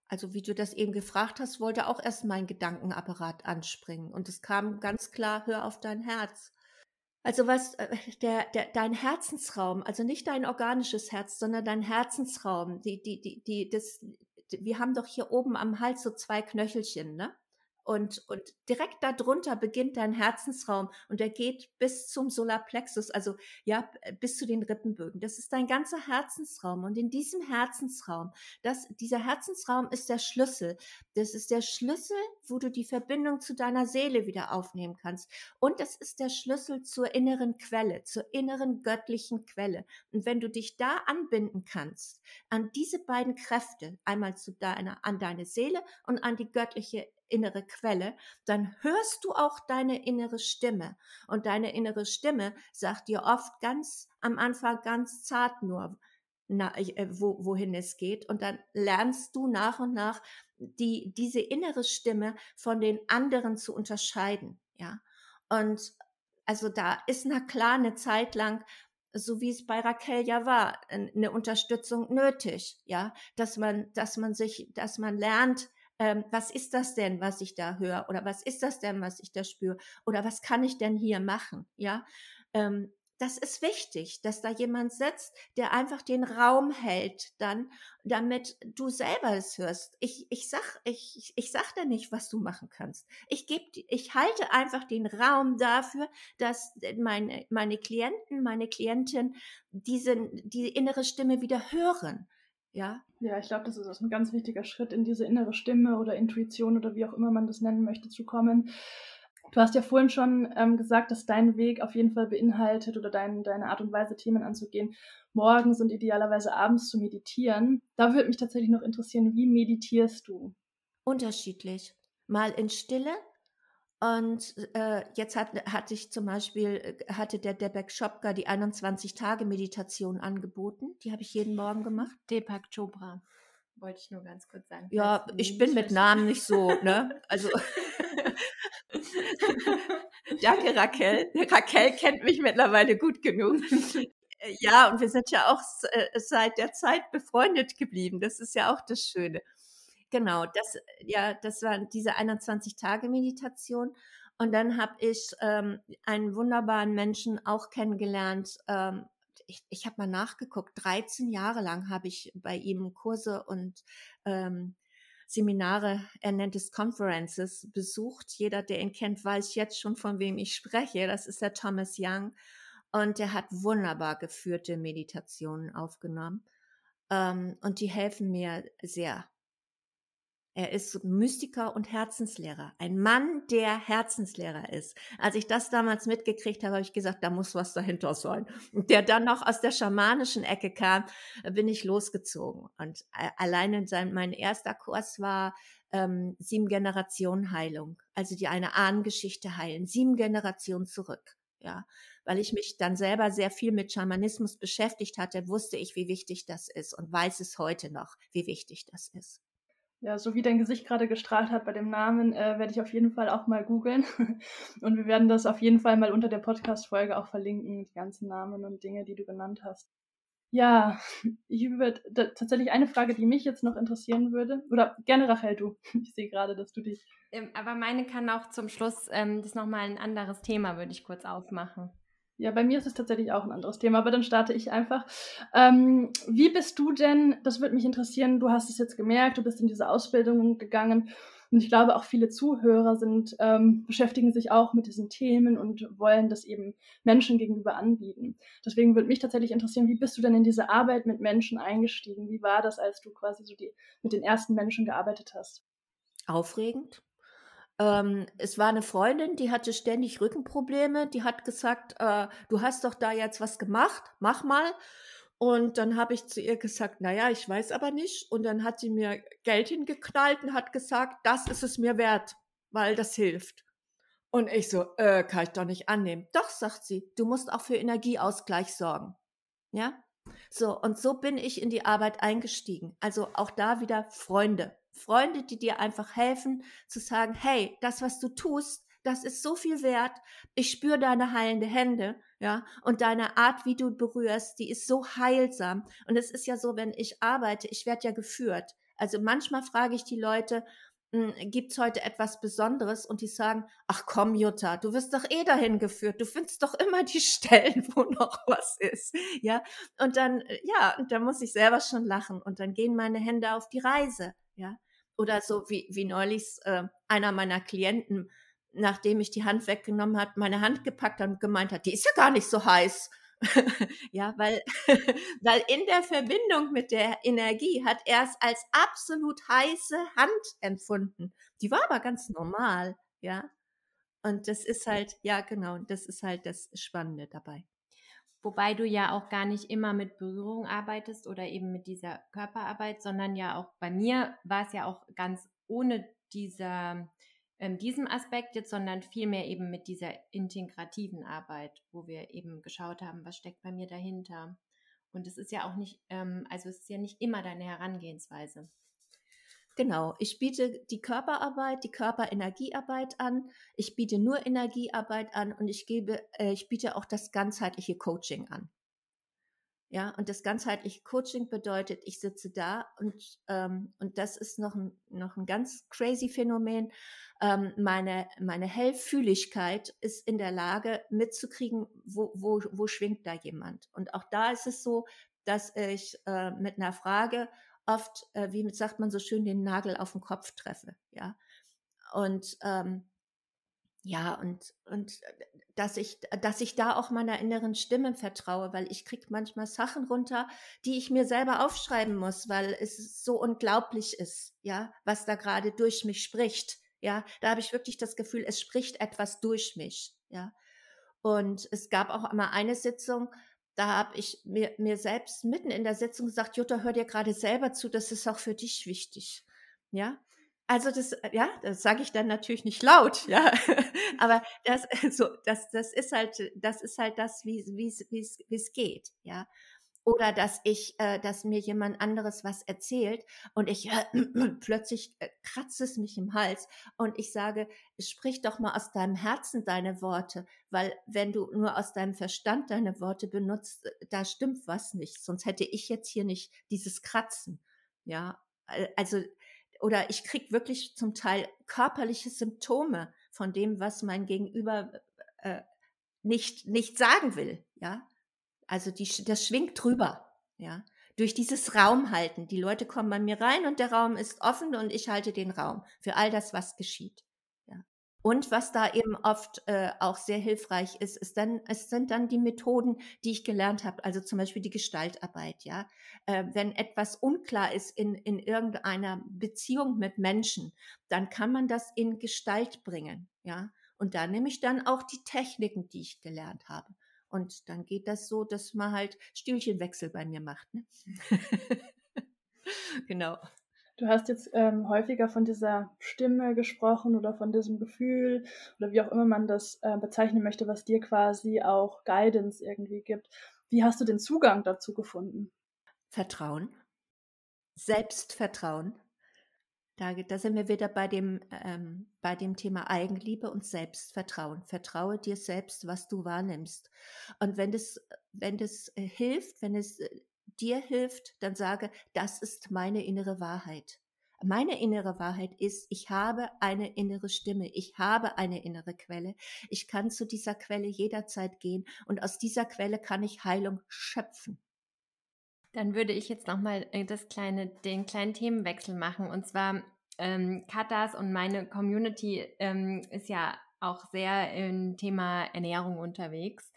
Also, wie du das eben gefragt hast, wollte auch erst mein Gedankenapparat anspringen. Und es kam ganz klar, hör auf dein Herz. Also was äh, der, der dein Herzensraum, also nicht dein organisches Herz, sondern dein Herzensraum, die die die die das wir haben doch hier oben am Hals so zwei Knöchelchen, ne? Und, und direkt darunter beginnt dein Herzensraum und der geht bis zum Solarplexus, also ja, bis zu den Rippenbögen. Das ist dein ganzer Herzensraum. Und in diesem Herzensraum, das, dieser Herzensraum ist der Schlüssel. Das ist der Schlüssel, wo du die Verbindung zu deiner Seele wieder aufnehmen kannst. Und das ist der Schlüssel zur inneren Quelle, zur inneren göttlichen Quelle. Und wenn du dich da anbinden kannst, an diese beiden Kräfte, einmal zu deiner, an deine Seele und an die göttliche innere Quelle, dann hörst du auch deine innere Stimme. Und deine innere Stimme sagt dir oft ganz am Anfang ganz zart nur, na, äh, wo, wohin es geht. Und dann lernst du nach und nach die, diese innere Stimme von den anderen zu unterscheiden. Ja. Und also da ist na klar eine Zeit lang so wie es bei Raquel ja war, eine Unterstützung nötig, ja, dass man, dass man sich, dass man lernt, ähm, was ist das denn, was ich da höre? Oder was ist das denn, was ich da spüre? Oder was kann ich denn hier machen? Ja, ähm, das ist wichtig, dass da jemand sitzt, der einfach den Raum hält, dann, damit du selber es hörst. Ich, ich sag, ich, ich sag da nicht, was du machen kannst. Ich gebe, ich halte einfach den Raum dafür, dass meine, meine Klienten, meine Klientin diese, die innere Stimme wieder hören. Ja. Ja, ich glaube, das ist ein ganz wichtiger Schritt, in diese innere Stimme oder Intuition oder wie auch immer man das nennen möchte, zu kommen. Du hast ja vorhin schon ähm, gesagt, dass dein Weg auf jeden Fall beinhaltet oder dein, deine Art und Weise, Themen anzugehen, morgens und idealerweise abends zu meditieren. Da würde mich tatsächlich noch interessieren, wie meditierst du? Unterschiedlich. Mal in Stille, und äh, jetzt hat, hatte ich zum Beispiel, äh, hatte der Deepak Chopra die 21-Tage-Meditation angeboten. Die habe ich jeden Morgen gemacht. Deepak Chopra. Wollte ich nur ganz kurz sagen. Ja, ich bin mit Namen nicht so, ne? Also. <laughs> Danke, Raquel. Raquel kennt mich mittlerweile gut genug. Äh, ja, und wir sind ja auch äh, seit der Zeit befreundet geblieben. Das ist ja auch das Schöne. Genau, das, ja, das war diese 21-Tage-Meditation. Und dann habe ich ähm, einen wunderbaren Menschen auch kennengelernt. Ähm, ich ich habe mal nachgeguckt, 13 Jahre lang habe ich bei ihm Kurse und ähm, Seminare, er nennt es Conferences, besucht. Jeder, der ihn kennt, weiß jetzt schon, von wem ich spreche. Das ist der Thomas Young. Und er hat wunderbar geführte Meditationen aufgenommen. Ähm, und die helfen mir sehr Er ist Mystiker und Herzenslehrer. Ein Mann, der Herzenslehrer ist. Als ich das damals mitgekriegt habe, habe ich gesagt, da muss was dahinter sein. Und der dann noch aus der schamanischen Ecke kam, bin ich losgezogen. Und äh, alleine sein, mein erster Kurs war ähm, sieben Generationen Heilung. Also die eine Ahnengeschichte heilen. Sieben Generationen zurück. Ja, weil ich mich dann selber sehr viel mit Schamanismus beschäftigt hatte, wusste ich, wie wichtig das ist und weiß es heute noch, wie wichtig das ist. Ja, so wie dein Gesicht gerade gestrahlt hat bei dem Namen, äh, werde ich auf jeden Fall auch mal googeln. <laughs> und wir werden das auf jeden Fall mal unter der Podcast-Folge auch verlinken, die ganzen Namen und Dinge, die du genannt hast. Ja, <laughs> ich würde tatsächlich eine Frage, die mich jetzt noch interessieren würde. Oder gerne Rachel, du. <laughs> Ich sehe gerade, dass du dich. Ähm, aber meine kann auch zum Schluss, ähm, das nochmal ein anderes Thema, würde ich kurz aufmachen. Ja, bei mir ist es tatsächlich auch ein anderes Thema, aber dann starte ich einfach. Ähm, wie bist du denn, das würde mich interessieren, du hast es jetzt gemerkt, du bist in diese Ausbildung gegangen und ich glaube auch viele Zuhörer sind, ähm, beschäftigen sich auch mit diesen Themen und wollen das eben Menschen gegenüber anbieten. Deswegen würde mich tatsächlich interessieren, wie bist du denn in diese Arbeit mit Menschen eingestiegen? Wie war das, als du quasi so die, mit den ersten Menschen gearbeitet hast? Aufregend, ähm, es war eine Freundin, die hatte ständig Rückenprobleme. Die hat gesagt, äh, du hast doch da jetzt was gemacht, mach mal. Und dann habe ich zu ihr gesagt, naja, ich weiß aber nicht. Und dann hat sie mir Geld hingeknallt und hat gesagt, das ist es mir wert, weil das hilft. Und ich so, äh, kann ich doch nicht annehmen. Doch, sagt sie, du musst auch für Energieausgleich sorgen. Ja? So, und so bin ich in die Arbeit eingestiegen. Also auch da wieder Freunde. Freunde, die dir einfach helfen, zu sagen, hey, das, was du tust, das ist so viel wert. Ich spüre deine heilende Hände, ja, und deine Art, wie du berührst, die ist so heilsam. Und es ist ja so, wenn ich arbeite, ich werde ja geführt. Also manchmal frage ich die Leute, hm, gibt's heute etwas Besonderes? Und die sagen, ach komm, Jutta, du wirst doch eh dahin geführt. Du findest doch immer die <laughs> Stellen, wo noch was ist. Ja. Und dann, ja, und dann muss ich selber schon lachen. Und dann gehen meine Hände auf die Reise. Ja. Oder so wie, wie neulich äh, einer meiner Klienten, nachdem ich die Hand weggenommen hat, meine Hand gepackt hat und gemeint hat, die ist ja gar nicht so heiß. <laughs> ja, weil, <laughs> weil in der Verbindung mit der Energie hat er es als absolut heiße Hand empfunden. Die war aber ganz normal, ja. Und das ist halt, ja, genau, das ist halt das Spannende dabei. Wobei du ja auch gar nicht immer mit Berührung arbeitest oder eben mit dieser Körperarbeit, sondern ja auch bei mir war es ja auch ganz ohne dieser, ähm, diesem Aspekt jetzt, sondern vielmehr eben mit dieser integrativen Arbeit, wo wir eben geschaut haben, was steckt bei mir dahinter. Und es ist ja auch nicht, ähm, also es ist ja nicht immer deine Herangehensweise. Genau, ich biete die Körperarbeit, die Körperenergiearbeit an. Ich biete nur Energiearbeit an und ich gebe, äh, ich biete auch das ganzheitliche Coaching an. Ja, und das ganzheitliche Coaching bedeutet, ich sitze da und, ähm, und das ist noch ein, noch ein ganz crazy Phänomen. Ähm, meine, meine Hellfühligkeit ist in der Lage mitzukriegen, wo, wo, wo schwingt da jemand. Und auch da ist es so, dass ich äh, mit einer Frage oft, äh, wie sagt man so schön, den Nagel auf den Kopf treffe. Ja. Und ähm, ja, und, und dass ich, dass ich da auch meiner inneren Stimme vertraue, weil ich kriege manchmal Sachen runter, die ich mir selber aufschreiben muss, weil es so unglaublich ist, ja, was da gerade durch mich spricht. Ja, da habe ich wirklich das Gefühl, es spricht etwas durch mich. Ja. Und es gab auch einmal eine Sitzung, da habe ich mir, mir selbst mitten in der Sitzung gesagt, Jutta, hör dir gerade selber zu, das ist auch für dich wichtig. Ja, also das, ja, das sage ich dann natürlich nicht laut, ja, <laughs> aber das, <laughs> so, das, das ist halt, das ist halt das, wie wie es geht, ja. Oder dass ich, äh, dass mir jemand anderes was erzählt und ich äh, <clears throat> plötzlich äh, kratzt es mich im Hals und ich sage, sprich doch mal aus deinem Herzen deine Worte, weil wenn du nur aus deinem Verstand deine Worte benutzt, äh, da stimmt was nicht. Sonst hätte ich jetzt hier nicht dieses Kratzen. Ja, also oder ich krieg wirklich zum Teil körperliche Symptome von dem, was mein Gegenüber äh, nicht nicht sagen will. Ja, also die, das schwingt drüber, ja. Durch dieses Raumhalten. Die Leute kommen bei mir rein und der Raum ist offen und ich halte den Raum für all das, was geschieht. Ja. Und was da eben oft äh, auch sehr hilfreich ist, ist dann, es sind dann die Methoden, die ich gelernt habe, also zum Beispiel die Gestaltarbeit, ja. Äh, wenn etwas unklar ist in, in irgendeiner Beziehung mit Menschen, dann kann man das in Gestalt bringen, ja. Und da nehme ich dann auch die Techniken, die ich gelernt habe. Und dann geht das so, dass man halt Stühlchenwechsel bei mir macht. Ne? <laughs> genau. Du hast jetzt ähm, häufiger von dieser Stimme gesprochen oder von diesem Gefühl oder wie auch immer man das äh, bezeichnen möchte, was dir quasi auch Guidance irgendwie gibt. Wie hast du den Zugang dazu gefunden? Vertrauen, Selbstvertrauen. Da, da sind wir wieder bei dem, ähm, bei dem Thema Eigenliebe und Selbstvertrauen. Vertraue dir selbst, was du wahrnimmst. Und wenn das, wenn das äh, hilft, wenn es äh, dir hilft, dann sage, das ist meine innere Wahrheit. Meine innere Wahrheit ist, ich habe eine innere Stimme, ich habe eine innere Quelle. Ich kann zu dieser Quelle jederzeit gehen und aus dieser Quelle kann ich Heilung schöpfen. Dann würde ich jetzt nochmal äh, kleine, den kleinen Themenwechsel machen. Und zwar ähm, Katas und meine Community ähm, ist ja auch sehr im Thema Ernährung unterwegs.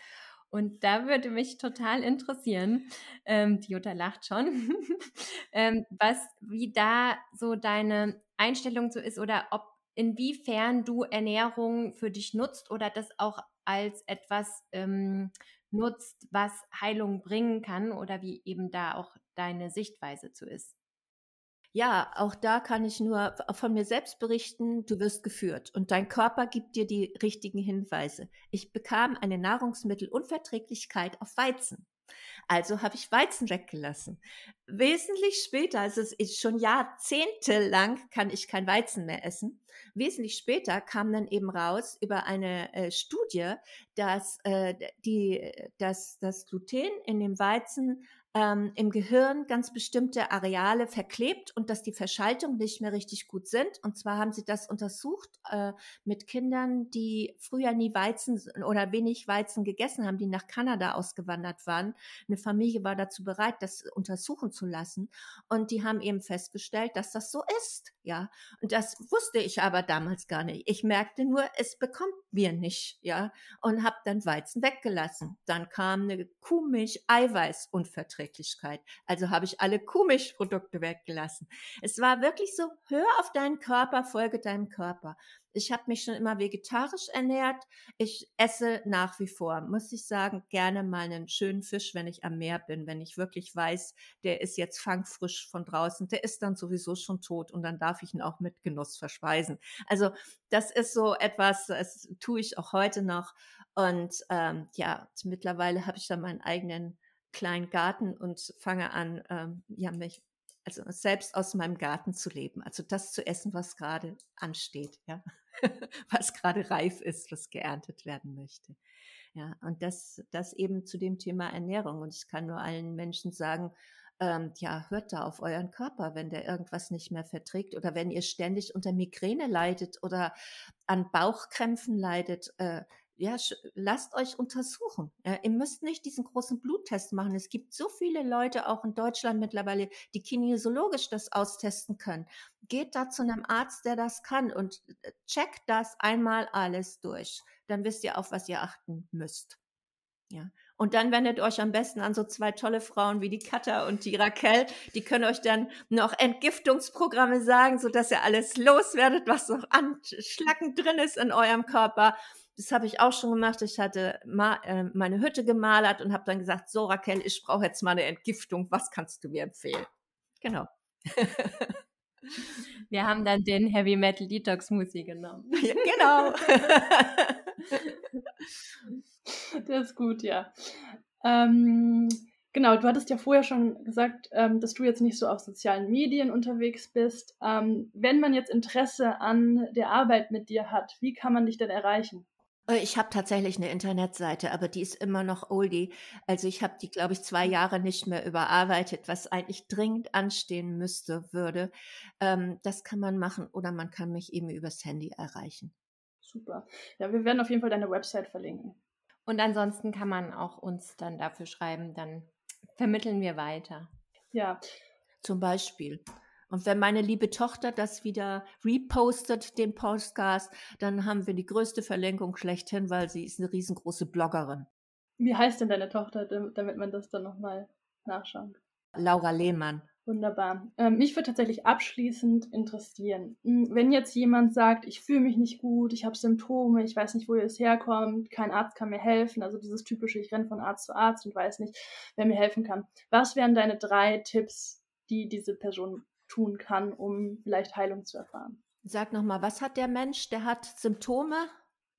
Und da würde mich total interessieren, ähm, die Jutta lacht schon, <laughs> ähm, was, wie da so deine Einstellung so ist oder ob inwiefern du Ernährung für dich nutzt oder das auch als etwas ähm, nutzt, was Heilung bringen kann oder wie eben da auch deine Sichtweise zu ist. Ja, auch da kann ich nur von mir selbst berichten, du wirst geführt und dein Körper gibt dir die richtigen Hinweise. Ich bekam eine Nahrungsmittelunverträglichkeit auf Weizen. Also habe ich Weizen weggelassen. Wesentlich später, also es ist schon jahrzehntelang, kann ich kein Weizen mehr essen. Wesentlich später kam dann eben raus über eine äh, Studie, dass, äh, die, dass das Gluten in dem Weizen ähm, im Gehirn ganz bestimmte Areale verklebt und dass die Verschaltung nicht mehr richtig gut sind. Und zwar haben sie das untersucht äh, mit Kindern, die früher nie Weizen oder wenig Weizen gegessen haben, die nach Kanada ausgewandert waren. Eine Familie war dazu bereit, das untersuchen zu lassen. Und die haben eben festgestellt, dass das so ist. Ja, und das wusste ich aber damals gar nicht. Ich merkte nur, es bekommt mir nicht, ja, und habe dann Weizen weggelassen. Dann kam eine Kuhmilch-Eiweiß-Unverträglichkeit. Also habe ich alle Kuhmilchprodukte weggelassen. Es war wirklich so, hör auf deinen Körper, folge deinem Körper. Ich habe mich schon immer vegetarisch ernährt. Ich esse nach wie vor, muss ich sagen, gerne mal einen schönen Fisch, wenn ich am Meer bin, wenn ich wirklich weiß, der ist jetzt fangfrisch von draußen, der ist dann sowieso schon tot und dann darf ich ihn auch mit Genuss verspeisen. Also das ist so etwas, das tue ich auch heute noch. Und ähm, ja, mittlerweile habe ich dann meinen eigenen kleinen Garten und fange an, ähm, ja, mich also selbst aus meinem Garten zu leben, also das zu essen, was gerade ansteht, ja. <laughs> was gerade reif ist, was geerntet werden möchte. Ja, und das, das eben zu dem Thema Ernährung. Und ich kann nur allen Menschen sagen, ähm, ja, hört da auf euren Körper, wenn der irgendwas nicht mehr verträgt oder wenn ihr ständig unter Migräne leidet oder an Bauchkrämpfen leidet, äh, ja, lasst euch untersuchen. Ja, ihr müsst nicht diesen großen Bluttest machen. Es gibt so viele Leute auch in Deutschland mittlerweile, die kinesiologisch das austesten können. Geht da zu einem Arzt, der das kann und äh, checkt das einmal alles durch. Dann wisst ihr auf was ihr achten müsst. Ja. Und dann wendet euch am besten an so zwei tolle Frauen wie die Katha und die Raquel. Die können euch dann noch Entgiftungsprogramme sagen, sodass ihr alles loswerdet, was noch an Schlacken drin ist in eurem Körper. Das habe ich auch schon gemacht. Ich hatte ma äh, meine Hütte gemalert und habe dann gesagt, so Raquel, ich brauche jetzt mal eine Entgiftung. Was kannst du mir empfehlen? Genau. <laughs> Wir haben dann den Heavy Metal Detox Smoothie genommen. Ja, genau. <laughs> das ist gut, ja. Ähm, genau, du hattest ja vorher schon gesagt, ähm, dass du jetzt nicht so auf sozialen Medien unterwegs bist. Ähm, wenn man jetzt Interesse an der Arbeit mit dir hat, wie kann man dich denn erreichen? Äh, ich habe tatsächlich eine Internetseite, aber die ist immer noch oldie. Also ich habe die, glaube ich, zwei Jahre nicht mehr überarbeitet, was eigentlich dringend anstehen müsste, würde. Ähm, das kann man machen oder man kann mich eben übers Handy erreichen. Super. Ja, wir werden auf jeden Fall deine Website verlinken. Und ansonsten kann man auch uns dann dafür schreiben, dann vermitteln wir weiter. Ja. Zum Beispiel. Und wenn meine liebe Tochter das wieder repostet, den Podcast, dann haben wir die größte Verlinkung schlechthin, weil sie ist eine riesengroße Bloggerin. Wie heißt denn deine Tochter, damit man das dann nochmal nachschauen kann? Laura Lehmann. Wunderbar. Ähm, mich würde tatsächlich abschließend interessieren, hm, wenn jetzt jemand sagt, ich fühle mich nicht gut, ich habe Symptome, ich weiß nicht, wo es herkommt, kein Arzt kann mir helfen, also dieses typische, ich renne von Arzt zu Arzt und weiß nicht, wer mir helfen kann. Was wären deine drei Tipps, die diese Person tun kann, um vielleicht Heilung zu erfahren? Sag nochmal, was hat der Mensch? Der hat Symptome?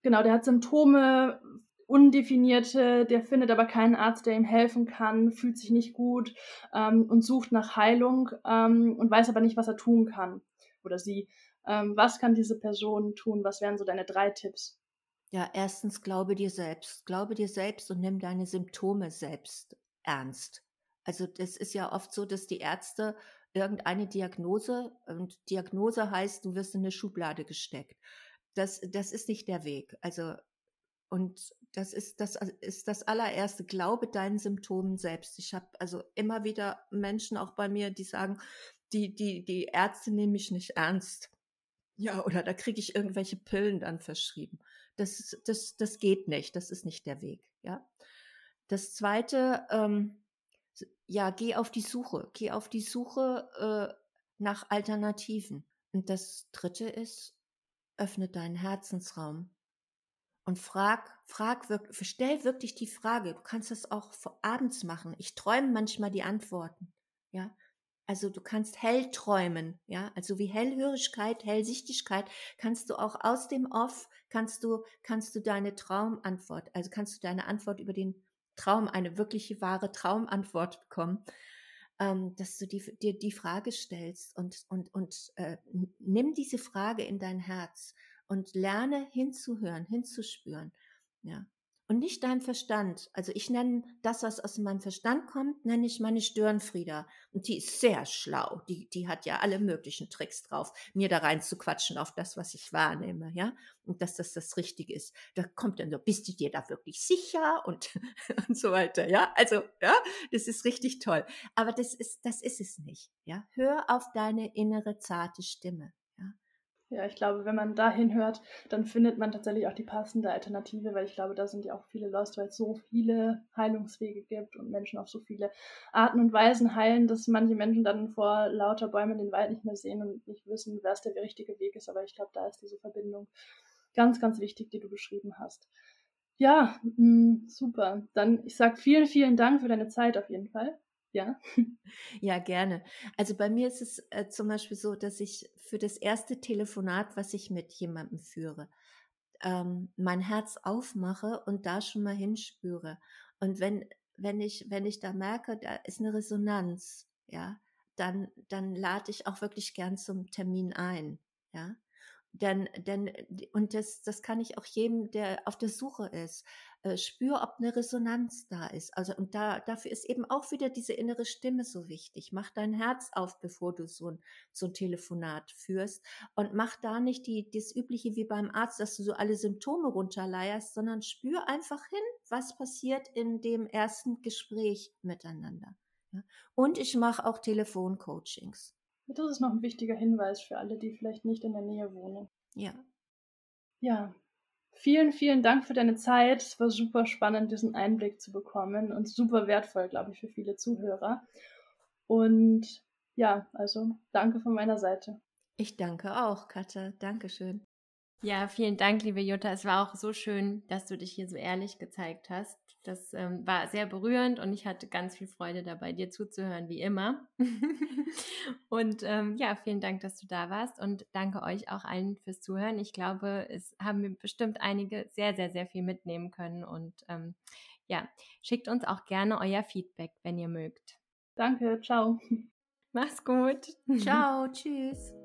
Genau, der hat Symptome undefinierte, der findet aber keinen Arzt, der ihm helfen kann, fühlt sich nicht gut ähm, und sucht nach Heilung ähm, und weiß aber nicht, was er tun kann oder sie. Ähm, was kann diese Person tun? Was wären so deine drei Tipps? Ja, erstens glaube dir selbst. Glaube dir selbst und nimm deine Symptome selbst ernst. Also das ist ja oft so, dass die Ärzte irgendeine Diagnose und Diagnose heißt, du wirst in eine Schublade gesteckt. Das, das ist nicht der Weg. Also und das ist das ist das allererste. Glaube deinen Symptomen selbst. Ich habe also immer wieder Menschen auch bei mir, die sagen, die die die Ärzte nehmen mich nicht ernst. Ja, oder da kriege ich irgendwelche Pillen dann verschrieben. Das das das geht nicht. Das ist nicht der Weg. Ja. Das zweite, ähm, ja, geh auf die Suche. Geh auf die Suche äh, nach Alternativen. Und das dritte ist, öffne deinen Herzensraum und frag, frag stell wirklich die Frage. Du kannst das auch abends machen. Ich träume manchmal die Antworten. Ja. Also du kannst hell träumen, ja, also wie Hellhörigkeit, Hellsichtigkeit, kannst du auch aus dem Off, kannst du, kannst du deine Traumantwort, also kannst du deine Antwort über den Traum, eine wirkliche wahre Traumantwort bekommen, ähm, dass du dir die, die Frage stellst und, und, und äh, nimm diese Frage in dein Herz und lerne hinzuhören, hinzuspüren. Ja. Und nicht dein Verstand. Also ich nenne das, was aus meinem Verstand kommt, nenne ich meine Störenfrieda. Und die ist sehr schlau. Die, die hat ja alle möglichen Tricks drauf, mir da rein zu quatschen auf das, was ich wahrnehme, ja. Und dass das das Richtige ist. Da kommt dann so, bist du dir da wirklich sicher? Und, <laughs> und so weiter, ja. Also, ja, das ist richtig toll. Aber das ist, das ist es nicht, ja. Hör auf deine innere zarte Stimme. Ja, ich glaube, wenn man dahin hört, dann findet man tatsächlich auch die passende Alternative, weil ich glaube, da sind ja auch viele Lost, weil es so viele Heilungswege gibt und Menschen auf so viele Arten und Weisen heilen, dass manche Menschen dann vor lauter Bäumen den Wald nicht mehr sehen und nicht wissen, was der richtige Weg ist. Aber ich glaube, da ist diese Verbindung ganz, ganz wichtig, die du beschrieben hast. Ja, mh, mm, super. Dann ich sage vielen, vielen Dank für deine Zeit auf jeden Fall. Ja. Ja, gerne. Also bei mir ist es äh, zum Beispiel so, dass ich für das erste Telefonat, was ich mit jemandem führe, ähm, mein Herz aufmache und da schon mal hinspüre. Und wenn, wenn ich, wenn ich da merke, da ist eine Resonanz, ja, dann, dann lade ich auch wirklich gern zum Termin ein, ja. Denn, denn, und das, das kann ich auch jedem, der auf der Suche ist, äh, spür, ob eine Resonanz da ist. Also, und da, dafür ist eben auch wieder diese innere Stimme so wichtig. Mach dein Herz auf, bevor du so ein, so ein Telefonat führst. Und mach da nicht die, das Übliche wie beim Arzt, dass du so alle Symptome runterleierst, sondern spür einfach hin, was passiert in dem ersten Gespräch miteinander. Und ich mache auch Telefoncoachings. Das ist noch ein wichtiger Hinweis für alle, die vielleicht nicht in der Nähe wohnen. Ja. Ja. Vielen, vielen Dank für deine Zeit. Es war super spannend, diesen Einblick zu bekommen und super wertvoll, glaube ich, für viele Zuhörer. Und ja, also danke von meiner Seite. Ich danke auch, Katja. Dankeschön. Ja, vielen Dank, liebe Jutta. Es war auch so schön, dass du dich hier so ehrlich gezeigt hast. Das ähm, war sehr berührend und ich hatte ganz viel Freude dabei, dir zuzuhören, wie immer. <laughs> und ähm, ja, vielen Dank, dass du da warst und danke euch auch allen fürs Zuhören. Ich glaube, es haben wir bestimmt einige sehr, sehr, sehr viel mitnehmen können und ähm, ja, schickt uns auch gerne euer Feedback, wenn ihr mögt. Danke, ciao. Mach's gut. Ciao, <laughs> tschüss.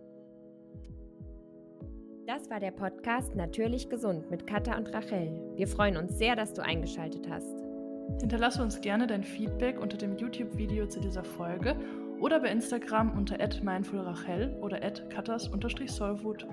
Das war der Podcast Natürlich Gesund mit Katha und Rachel. Wir freuen uns sehr, dass du eingeschaltet hast. Hinterlasse uns gerne dein Feedback unter dem YouTube-Video zu dieser Folge oder bei Instagram unter mindfulrachel oder katas-solfood.